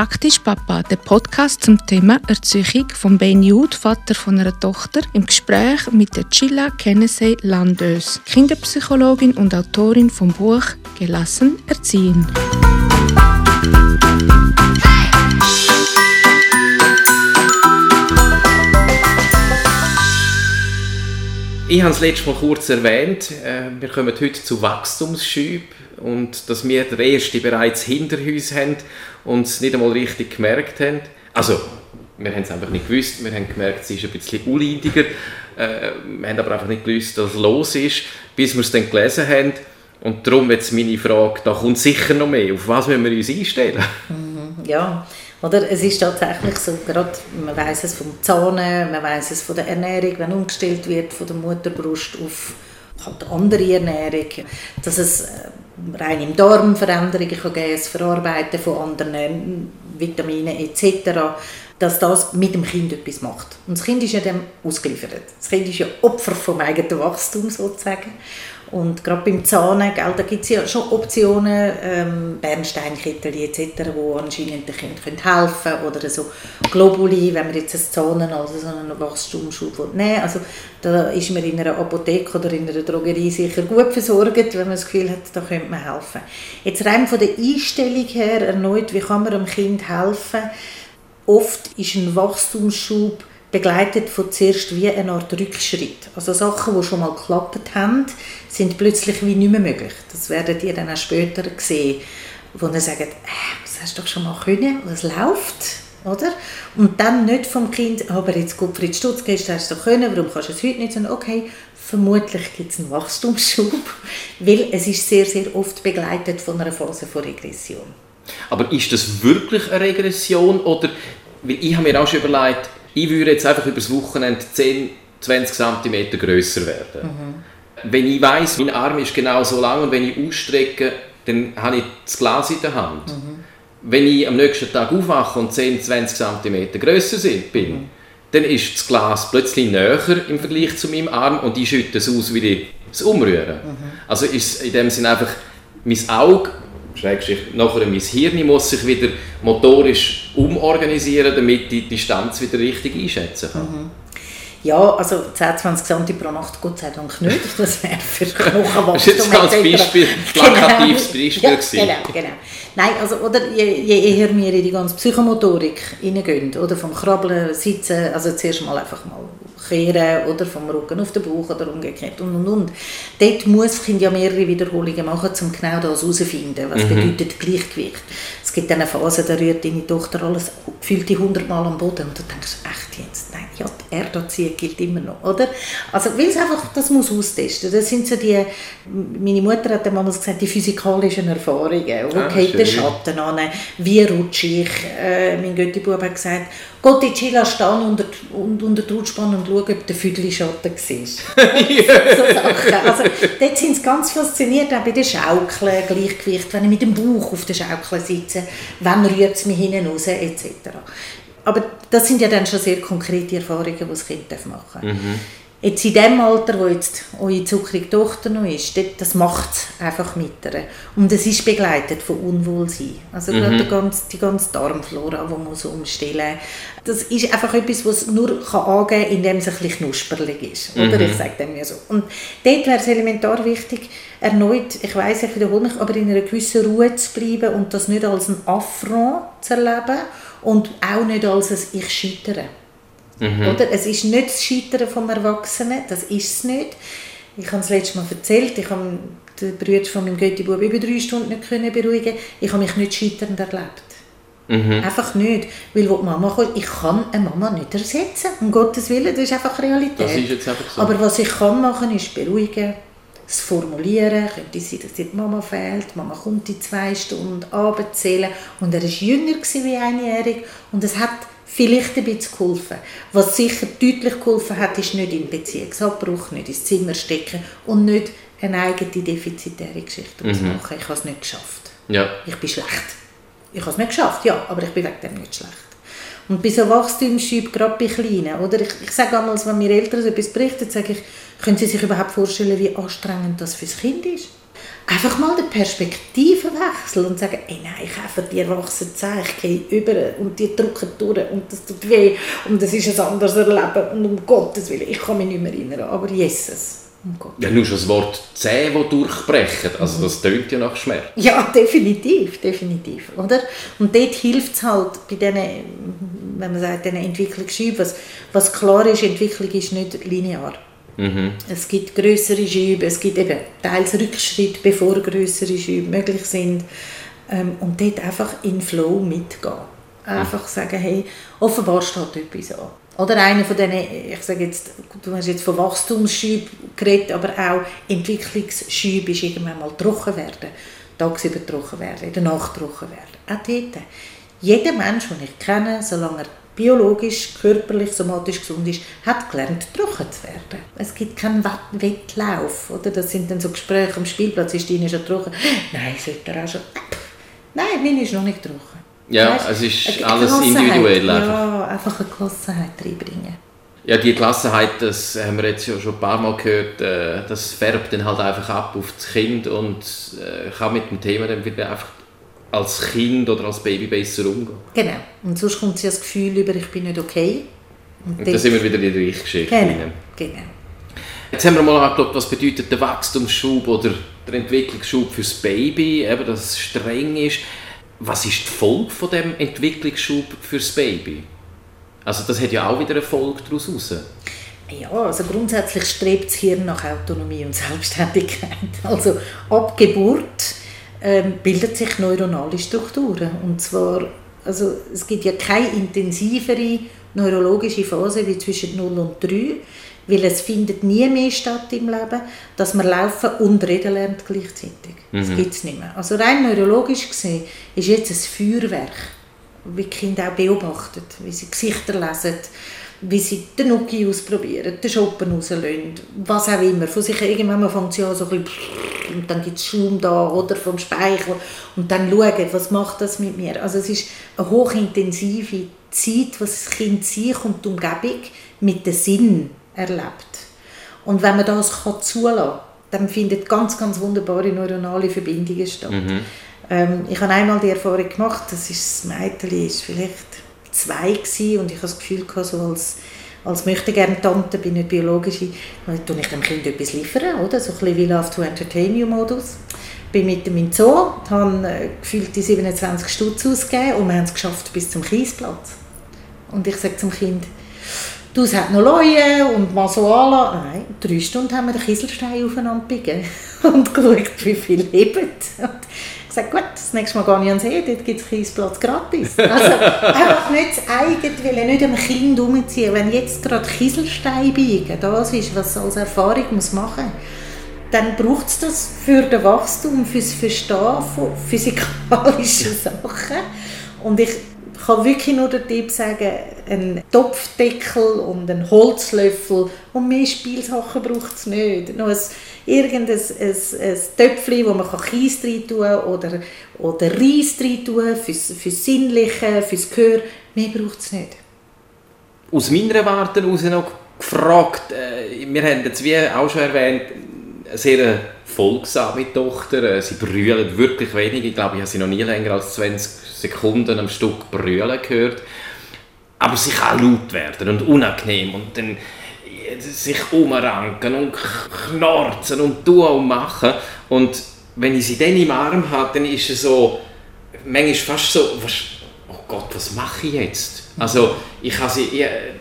Praktisch Papa, der Podcast zum Thema Erziehung von Ben Jude, Vater von einer Tochter, im Gespräch mit der Chilla Kennedy Landös, Kinderpsychologin und Autorin vom Buch Gelassen erziehen. Ich habe es letztes Mal kurz erwähnt. Äh, wir kommen heute zu Wachstumsschüben und dass wir den ersten bereits hinter uns haben und es nicht einmal richtig gemerkt haben. Also, wir haben es einfach nicht gewusst, wir haben gemerkt, es ist ein bisschen unleidiger, äh, wir haben aber einfach nicht gewusst, was los ist, bis wir es dann gelesen haben. Und darum jetzt meine Frage, da kommt sicher noch mehr. Auf was müssen wir uns einstellen? Ja, oder es ist tatsächlich so, gerade man weiß es vom Zahnen, man weiß es von der Ernährung, wenn umgestellt wird von der Mutterbrust auf halt andere Ernährung, dass es äh, rein im Darm Veränderungen kann geben, das Verarbeiten von anderen Vitaminen etc., dass das mit dem Kind etwas macht. Und das Kind ist ja dem ausgeliefert. Das Kind ist ja Opfer vom eigenen Wachstum sozusagen. Und gerade beim Zahnen, gell, da gibt es ja schon Optionen, ähm, Bernsteinkittel etc., die anscheinend den Kindern helfen können oder so Globuli, wenn man jetzt das Zahnen, also so einen Wachstumsschub nehmen will. Also da ist man in einer Apotheke oder in einer Drogerie sicher gut versorgt, wenn man das Gefühl hat, da könnte man helfen. Jetzt rein von der Einstellung her erneut, wie kann man einem Kind helfen? Oft ist ein Wachstumsschub begleitet von zuerst wie eine Art Rückschritt. Also Sachen, die schon mal geklappt haben, sind plötzlich wie nicht mehr möglich. Das werdet ihr dann auch später sehen, wo ihr sagt, äh, das hast du doch schon mal können, es läuft, oder? Und dann nicht vom Kind, aber jetzt Gottfried Stutz, gestern hast du doch können, warum kannst du es heute nicht? Sondern okay, vermutlich gibt es einen Wachstumsschub, weil es ist sehr, sehr oft begleitet von einer Phase von Regression. Aber ist das wirklich eine Regression oder, weil ich habe mir auch schon überlegt, ich würde jetzt einfach über das Wochenende 10, 20 cm größer werden. Mhm. Wenn ich weiß, mein Arm ist genau so lang und wenn ich ausstrecke, dann habe ich das Glas in der Hand. Mhm. Wenn ich am nächsten Tag aufwache und 10, 20 cm größer bin, mhm. dann ist das Glas plötzlich näher im Vergleich zu meinem Arm und ich schütte es aus, wie ich es umrühre. Mhm. Also ist in dem Sinne einfach mein Auge Schrägstrich, nachher mein Hirn muss sich wieder motorisch umorganisieren, damit die Distanz wieder richtig einschätzen kann. Mhm. Ja, also 10, 20 cm pro Nacht, Gott sei Dank nicht. Das wäre für Knochenwachstum. das ist jetzt als Beispiel, plakatives genau. Beispiel. Ja, genau, genau. Nein, also, oder je, je eher wir in die ganze Psychomotorik hineingehen, oder vom Krabbeln, Sitzen, also zuerst mal einfach mal kehren oder vom Rücken auf den Bauch oder umgekehrt und und und. Dort muss das Kind ja mehrere Wiederholungen machen, um genau das herauszufinden. Was mhm. bedeutet Gleichgewicht? Es gibt eine Phase, da rührt deine Tochter alles, fühlt die hundertmal am Boden und du denkst, echt jetzt? Nein, ja, die Erderziehung gilt immer noch, oder? Also, weil es einfach, das muss austesten. Das sind so die, meine Mutter hat damals gesagt, die physikalischen Erfahrungen. Wo ah, geht der Schatten an? Wie rutsche ich? Äh, mein Göttibub hat gesagt, Gott in Chilla stehen unter, unter der Rutschbahn und schauen, ob der Vögelschatten siehst. so Sachen. Also, dort sind sie ganz fasziniert, auch bei den Schaukeln, Gleichgewicht, wenn ich mit dem Bauch auf der Schaukel sitze, wann rührt es mich hinten raus, etc. Aber das sind ja dann schon sehr konkrete Erfahrungen, die das Kind machen darf. Mhm. Jetzt in dem Alter, wo jetzt eure zuckrige Tochter noch ist, das macht es einfach mit ihr. Und es ist begleitet von Unwohlsein. Also mhm. die ganze, die ganze Darmflora, die man so umstellen Das ist einfach etwas, was nur kann angeben kann, indem es ein bisschen knusperlich ist. Oder mhm. ich sage dem ja so. Und dort wäre es elementar wichtig, erneut, ich weiß ich wiederhole mich, aber in einer gewissen Ruhe zu bleiben und das nicht als ein Affront zu erleben und auch nicht als ein «Ich scheitere». Mhm. Oder? Es ist nicht das Scheitern vom Erwachsenen, das ist es nicht. Ich habe es letztes Mal erzählt, ich habe den Bruder von meinem Götti-Bub über drei Stunden nicht können beruhigen Ich habe mich nicht scheiternd erlebt. Mhm. Einfach nicht. Weil wo die Mama kommt, ich kann eine Mama nicht ersetzen. Um Gottes Willen, das ist einfach Realität. Ist einfach so. Aber was ich kann machen, ist beruhigen, das Formulieren. Könnte sein, dass die Mama fehlt. Die Mama kommt in zwei Stunden, abzählen. Und er war jünger wie einjährig. Und es hat vielleicht ein bisschen geholfen. Was sicher deutlich geholfen hat, ist nicht in Beziehungsabbruch, nicht ins Zimmer stecken und nicht eine eigene defizitäre Geschichte mhm. zu machen. Ich habe es nicht geschafft. Ja. Ich bin schlecht. Ich habe es nicht geschafft, ja, aber ich bin wegen dem nicht schlecht. Und bei so Wachstumsschüben, gerade bei Kleinen, oder? Ich, ich sage einmal, wenn mir Eltern so etwas berichten, sage ich, können Sie sich überhaupt vorstellen, wie anstrengend das für das Kind ist? einfach mal den Perspektivenwechsel und sagen, ey, nein, ich habe die erwachsenen Zähne, ich gehe über und die drücken durch und das tut weh und das ist ein anderes Erleben und um Gottes Willen, ich kann mich nicht mehr erinnern, aber Jesus. Um ja, nur schon das Wort Zähne, die durchbrechen, also das tönt ja nach Schmerz. Ja, definitiv, definitiv, oder? Und dort hilft es halt bei diesen, wenn man sagt, diesen Entwicklungsschüben, was, was klar ist, Entwicklung ist nicht linear. Mhm. Es gibt größere Schübe, es gibt eben teils Rückschritt, bevor größere Schübe möglich sind. Ähm, und dort einfach in Flow mitgehen. Einfach mhm. sagen, hey, offenbar steht etwas an. Oder einer von diesen, ich sage jetzt, du hast jetzt von Wachstumsschüben geredet, aber auch Entwicklungsschübe ist irgendwann mal trocken werden. Tagsüber trocken werden, in der Nacht trocken werden. Auch dort. Jeder Mensch, den ich kenne, solange er biologisch, körperlich, somatisch gesund ist, hat gelernt, trocken zu werden. Es gibt keinen Wettlauf. Oder? Das sind dann so Gespräche am Spielplatz, ist deine schon trocken? Nein, sollte er auch schon. Nein, meine ist noch nicht trocken. Ja, weißt, es ist alles individuell. Ja, einfach eine Gelassenheit reinbringen. Ja, die Gelassenheit, das haben wir jetzt schon ein paar Mal gehört, äh, das färbt dann halt einfach ab auf das Kind und äh, kann mit dem Thema dann wieder einfach als Kind oder als Baby besser umgehen. Genau. Und sonst kommt sie das Gefühl über, ich bin nicht okay. Und, und dann sind wir wieder in der Gleichgeschichte. Genau. genau. Jetzt haben wir mal angeschaut, was bedeutet der Wachstumsschub oder der Entwicklungsschub fürs Baby, eben, dass es streng ist. Was ist die Folge von dem Entwicklungsschub fürs Baby? Also das hat ja auch wieder eine Folge daraus raus. Ja, also grundsätzlich strebt das Hirn nach Autonomie und Selbstständigkeit. Also ab Geburt ähm, bilden sich neuronale Strukturen. Und zwar, also es gibt ja keine intensivere neurologische Phase wie zwischen 0 und 3, weil es findet nie mehr statt im Leben, dass man laufen und reden lernt gleichzeitig. Mhm. Das gibt es nicht mehr. Also rein neurologisch gesehen ist jetzt ein Feuerwerk, wie die Kinder auch beobachtet, wie sie Gesichter lesen, wie sie den Nuki ausprobieren, den Schoppen rauslösen, was auch immer. Von sich irgendwann fängt sie an so ein bisschen und dann gibt es Schaum da oder vom Speichel und dann schauen, was macht das mit mir. Also es ist eine hochintensive Zeit, was das Kind sich und die Umgebung mit dem Sinn erlebt. Und wenn man das kann zulassen kann, dann findet ganz, ganz wunderbare neuronale Verbindungen statt. Mhm. Ähm, ich habe einmal die Erfahrung gemacht, das ist das Mädchen ist vielleicht zwei gewesen, und ich habe das Gefühl gehabt, so als, als möchte gerne Tante, bin nicht biologische, tue ich dem Kind etwas liefern, oder? So ein bisschen wie Love to Entertain You Modus. Bin mit dem in Zoo, habe äh, gefühlt die 27 Stutz ausgegeben und wir haben es geschafft bis zum Kiesplatz. Und ich sage zum Kind, du, es hat noch Leute und mal so anlassen. Nein, drei Stunden haben wir den Kieselstein aufeinander biegen und geschaut, wie viel leben. Und gesagt, gut, das nächste Mal gehe ich an See, dort gibt es Kiesplatz gratis. Also einfach nicht das eigene nicht am Kind umziehen. Wenn jetzt gerade Kieselstein biegen, das ist, was als Erfahrung muss machen muss, dann braucht es das für das Wachstum, für das Verstehen von physikalischen Sachen. Und ich kann wirklich nur den Tipp sagen, ein Topfdeckel und ein Holzlöffel und mehr Spielsachen braucht es nicht. Noch ein, irgendein ein, ein Töpfchen, wo man Kies rein tun kann oder, oder Reis rein tun fürs, fürs Sinnliche, fürs Gehör. Mehr braucht es nicht. Aus meiner Warte heraus noch gefragt, äh, wir haben jetzt wie auch schon erwähnt, eine sehr folgsame Tochter. Äh, sie brüllt wirklich wenig. Ich glaube, ich habe sie noch nie länger als 20 Sekunden am Stück brüllen gehört. Aber sie kann laut werden und unangenehm und dann äh, sich umranken und knorzen und tun und machen. Und wenn ich sie dann im Arm habe, dann ist es so, manchmal fast so, was, oh Gott, was mache ich jetzt? Also ich habe sie, ich, äh,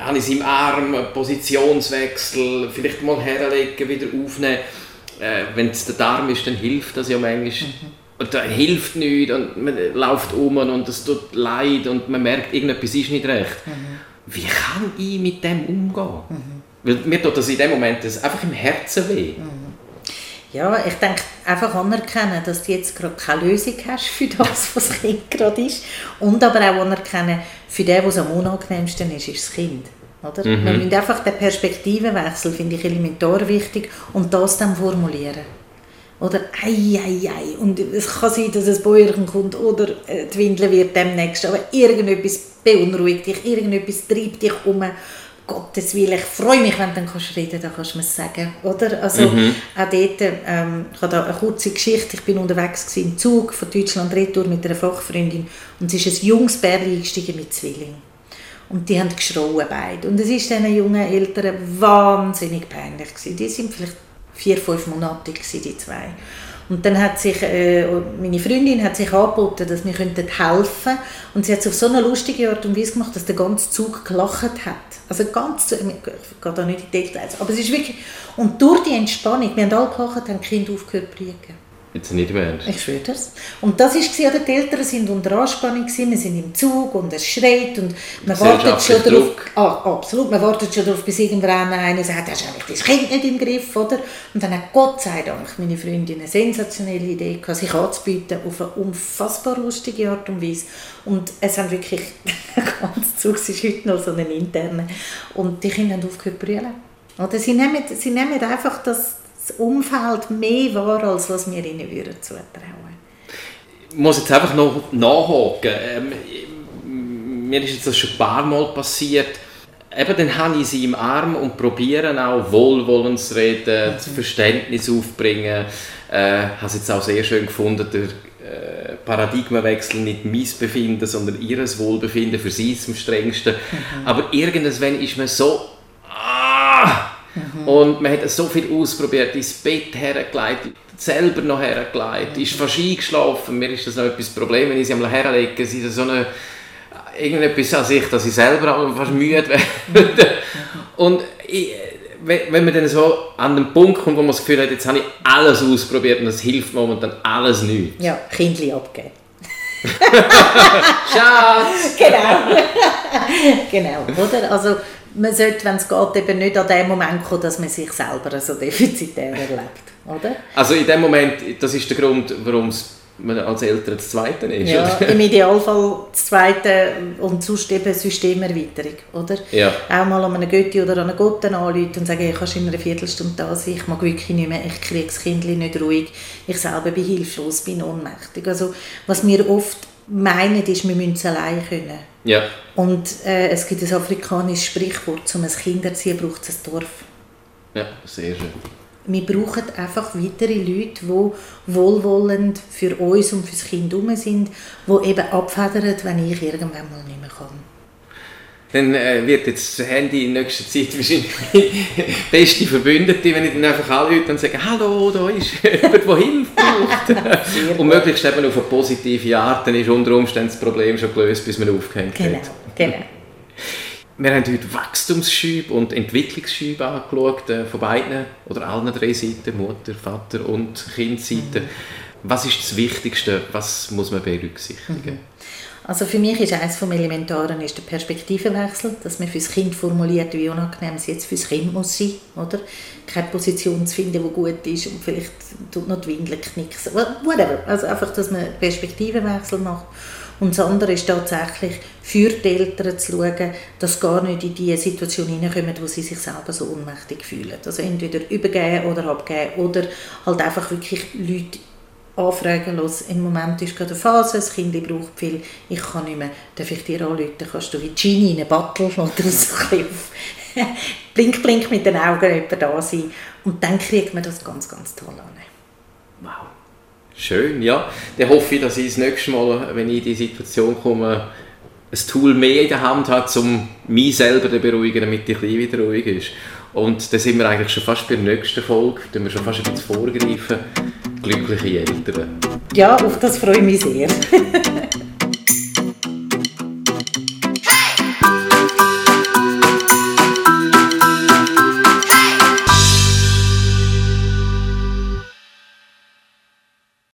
habe sie im Arm, Positionswechsel, vielleicht mal herlegen, wieder aufnehmen. Äh, wenn es der Darm ist, dann hilft das ja manchmal. Mhm und da hilft nichts und man läuft um und es tut leid und man merkt, irgendetwas ist nicht recht. Mhm. Wie kann ich mit dem umgehen? Mhm. Weil mir tut das in dem Moment das einfach im Herzen weh. Mhm. Ja, ich denke, einfach anerkennen, dass du jetzt gerade keine Lösung hast für das, was das Kind gerade ist. Und aber auch anerkennen, für den, was am unangenehmsten ist, ist das Kind. Oder? Mhm. Wir müssen einfach den Perspektivenwechsel, finde ich, elementar wichtig und das dann formulieren. Oder ei, ei, ei. Und es kann sein, dass ein Bäuerchen kommt oder äh, die Windel wird demnächst. Aber irgendetwas beunruhigt dich, irgendetwas treibt dich um. Gottes Willen, ich freue mich, wenn du dann kannst reden dann kannst du mir es sagen, oder? Also mhm. auch dort, ähm, ich habe da eine kurze Geschichte, ich bin unterwegs im Zug von Deutschland retour mit einer Fachfreundin und es ist ein junges Bärli eingestiegen mit Zwilling. Und die haben geschrauen beide. Und es ist diesen jungen Eltern wahnsinnig peinlich gewesen. Die sind vielleicht vier, fünf Monate gewesen, die zwei. Und dann hat sich, äh, meine Freundin hat sich angeboten, dass wir helfen könnten. Und sie hat es auf so eine lustige Art und Weise gemacht, dass der ganze Zug gelacht hat. Also ganz, ich gehe da nicht in die Details, aber es ist wirklich, und durch die Entspannung, wir haben alle gelacht, haben die Kinder aufgehört zu liegen. Jetzt nicht ernst. Ich schwöre das. Und das war, die Eltern sind unter Anspannung, gewesen, wir sind im Zug und es schreit und man wartet schon darauf, ah, absolut, man wartet schon darauf, bis irgendwann einer sagt, hast du eigentlich das Kind nicht im Griff, oder? Und dann hat Gott sei Dank meine Freundin eine sensationelle Idee gehabt, sich anzubieten auf eine unfassbar lustige Art und Weise. Und es haben wirklich, der ganze Zug ist heute noch so ein interner. Und die Kinder haben aufgehört zu brüllen. Oder sie nehmen, sie nehmen einfach das das Umfeld mehr wahr, als was wir ihnen würden zutrauen. Ich muss jetzt einfach noch nachhaken. Ähm, mir ist jetzt das schon ein paar Mal passiert. Eben, dann habe ich sie im Arm und probiere auch wohlwollend zu reden, mhm. Verständnis aufbringen. Äh, habe es jetzt auch sehr schön gefunden, der äh, Paradigmenwechsel nicht mein Befinden, sondern ihres Wohlbefinden für sie am strengsten. Mhm. Aber irgendwann ist man so Mhm. Und man hat so viel ausprobiert, ins Bett hergelegt, selber noch hergelegt, mhm. ist fast eingeschlafen. Mir ist das noch etwas Problem, wenn ich sie einmal herlege, es ist so eine, irgendetwas an sich, dass ich selber fast müde werde. Mhm. Und ich, wenn man dann so an den Punkt kommt, wo man das Gefühl hat, jetzt habe ich alles ausprobiert und das hilft momentan alles nicht. Ja, Kindli abgeben. Schatz! genau. genau, oder? Also man sollte, wenn es geht, eben nicht an dem Moment kommen, dass man sich selber so defizitär erlebt, oder? Also in dem Moment, das ist der Grund, warum man als Eltern das Zweite ist, Ja, oder? im Idealfall das Zweite und sonst eben Systemerweiterung, oder? Ja. Auch mal an einen Götti oder an einen Gott anrufen und sagen, hey, kannst du in einer Viertelstunde da sein, ich mag wirklich nicht mehr, ich kriege das Kind nicht ruhig, ich selber bin hilflos, bin ohnmächtig. Also was wir oft meinen, ist, wir müssen es allein können. Ja. Und äh, es gibt ein afrikanisches Sprichwort, um ein Kind erziehen, braucht es ein Dorf. Ja, sehr schön. Wir brauchen einfach weitere Leute, die wohlwollend für uns und für das Kind herum sind, die eben abfedern, wenn ich irgendwann mal nicht mehr kann dann äh, wird jetzt das Handy in nächster Zeit wahrscheinlich beste Verbündete, wenn ich dann einfach anrufe und sage, hallo, da ist jemand, der Hilfe braucht. und möglichst eben auf eine positive Art, dann ist unter Umständen das Problem schon gelöst, bis man aufgehängt genau, hat. Genau, Wir haben heute Wachstumsschübe und Entwicklungsschübe angeschaut, äh, von beiden oder allen drei Seiten, Mutter, Vater und Kindseite. Mhm. Was ist das Wichtigste, was muss man berücksichtigen? Mhm. Also für mich ist eines vom Elementaren ist der Perspektivenwechsel, dass man für das Kind formuliert, wie unangenehm es jetzt für das Kind muss sein, oder? Keine Position zu finden, die gut ist und vielleicht tut noch die Windel knicksen, whatever. Also einfach, dass man Perspektivenwechsel macht. Und das andere ist tatsächlich, für die Eltern zu schauen, dass sie gar nicht in die Situation hineinkommen, wo sie sich selber so ohnmächtig fühlen. Also entweder übergeben oder abgeben oder halt einfach wirklich Leute anfragen, los, im Moment ist gerade eine Phase, das Kind braucht viel, ich kann nicht mehr, darf ich dir anrufen, kannst du wie Genie in eine Battle oder so blink, blink mit den Augen da sein und dann kriegt man das ganz, ganz toll an. Wow. Schön, ja. Dann hoffe ich, dass ich das nächste Mal, wenn ich in die Situation komme, ein Tool mehr in der Hand habe, um mich selber zu beruhigen, damit Kleine wieder ruhig ist. Und dann sind wir eigentlich schon fast bei der nächsten Folge, da wir schon fast ein bisschen vorgreifen glückliche Eltern. Ja, auf das freue ich mich sehr.